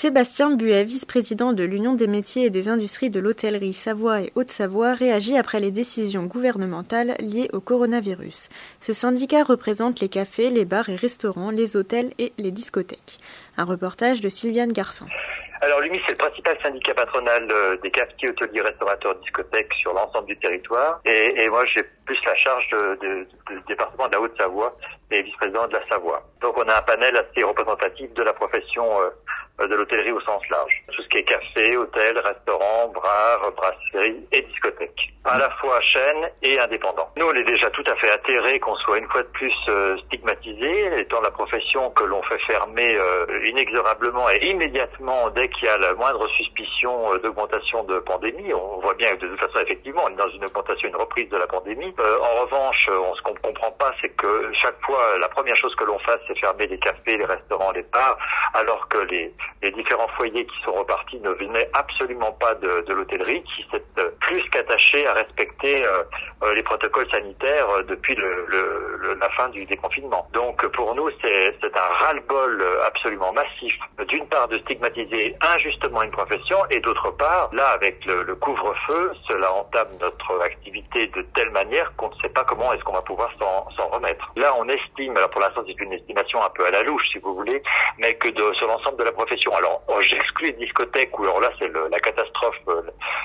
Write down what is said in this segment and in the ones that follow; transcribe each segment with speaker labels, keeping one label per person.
Speaker 1: Sébastien Buet, vice-président de l'Union des métiers et des industries de l'hôtellerie Savoie et Haute-Savoie, réagit après les décisions gouvernementales liées au coronavirus. Ce syndicat représente les cafés, les bars et restaurants, les hôtels et les discothèques. Un reportage de Sylviane Garçon.
Speaker 2: Alors l'UMI, c'est le principal syndicat patronal euh, des cafetiers, hôteliers, restaurateurs, discothèques sur l'ensemble du territoire. Et, moi, j'ai plus la charge du département de la Haute-Savoie et vice-président de la Savoie. Donc on a un panel assez représentatif de la profession euh, de l'hôtellerie au sens large. Tout ce qui est café, hôtel, restaurant, bar, brasserie et discothèque. À la fois chaîne et indépendant. Nous, on est déjà tout à fait atterrés qu'on soit une fois de plus euh, stigmatisé, étant la profession que l'on fait fermer euh, inexorablement et immédiatement dès qu'il y a la moindre suspicion euh, d'augmentation de pandémie. On voit bien que de toute façon, effectivement, on est dans une augmentation, une reprise de la pandémie. en revanche, on, ce qu'on ne comprend pas, c'est que chaque fois, la première chose que l'on fasse, c'est fermer les cafés, les restaurants, les bars, alors que les, différents foyers qui sont repartis ne venaient absolument pas de, de l'hôtellerie, qui s'est euh, plus qu'attaché à respecter euh, euh, les protocoles sanitaires depuis le, le, la fin du déconfinement. Donc pour nous, c'est un ras-le-bol absolument massif, d'une part de stigmatiser injustement une profession, et d'autre part, là avec le, couvre-feu, cela entame notre activité de telle manière qu'on ne sait pas comment est-ce qu'on va pouvoir s'en remettre. Là, on estime, alors pour l'instant c'est une estimation un peu à la louche si vous voulez, mais que sur l'ensemble de la profession, alors, oh, j'exclus les discothèques où alors là c'est la catastrophe euh,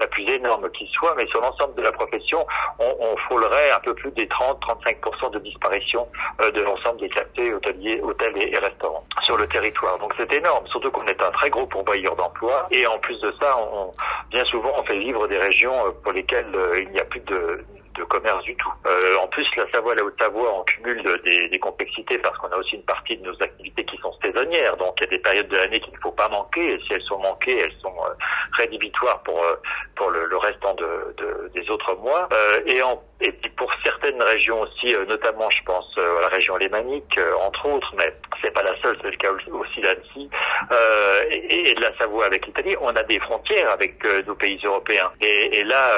Speaker 2: la plus énorme qui soit, mais sur l'ensemble de la profession, on, on frôlerait un peu plus des 30-35% de disparition euh, de l'ensemble des cafés, hôteliers, hôtels et, restaurants sur le territoire. Donc c'est énorme, surtout qu'on est un très gros pourvoyeur d'emplois et en plus de ça, bien souvent on fait vivre des régions euh, pour lesquelles il n'y a plus de commerce du tout. Euh, en plus, la Savoie et la Haute-Savoie, on cumule des, complexités parce qu'on a aussi une partie de nos activités Donc, il y a des périodes de l'année qu'il ne faut pas manquer. Et si elles sont manquées, elles sont euh, rédhibitoires pour euh, pour le, le restant de, de, des autres mois. Euh, et, puis pour certaines régions aussi, notamment, je pense à la région lémanique, entre autres, mais c'est pas la seule, c'est le cas aussi d'Annecy et, et, de la Savoie avec l'Italie. On a des frontières avec nos pays européens. Et, là,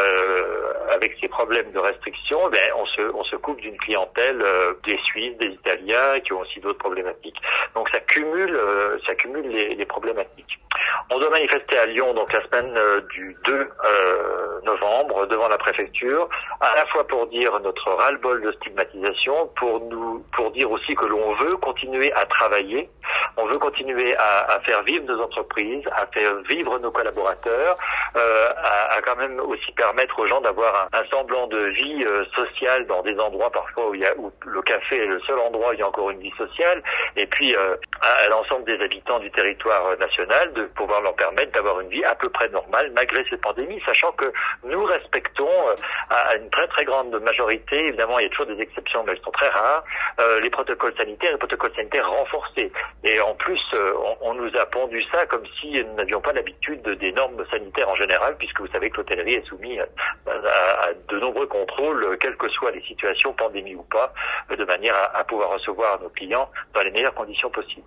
Speaker 2: avec ces problèmes de restrictions, ben, on, se, on se coupe d'une clientèle des Suisses, des Italiens, qui ont aussi d'autres problématiques. Donc ça cumule, euh, ça cumule les, les, problématiques. On doit manifester à Lyon donc la semaine euh, du 2 novembre devant la préfecture, à la fois pour dire notre ras-le-bol de stigmatisation, pour nous, pour dire aussi que l'on veut continuer à travailler, on veut continuer à, à, faire vivre nos entreprises, à faire vivre nos collaborateurs, à, à, quand même aussi permettre aux gens d'avoir un, un semblant de vie euh, sociale dans des endroits parfois où, il y a, où le café est le seul endroit où il y a encore une vie sociale, et puis euh, à, l'ensemble des habitants du territoire euh, national de pouvoir leur permettre d'avoir une vie à peu près normale malgré cette pandémie, sachant que nous respectons à une très très grande majorité, évidemment il y a toujours des exceptions mais elles sont très rares, les protocoles sanitaires, les protocoles sanitaires renforcés. Et en plus, on, on, nous a pondu ça comme si nous n'avions pas l'habitude des normes sanitaires en général, puisque vous savez que l'hôtellerie est soumise à, de nombreux contrôles, euh, quelles que soient les situations, pandémie ou pas, euh, de manière à pouvoir recevoir nos clients dans les meilleures conditions possibles.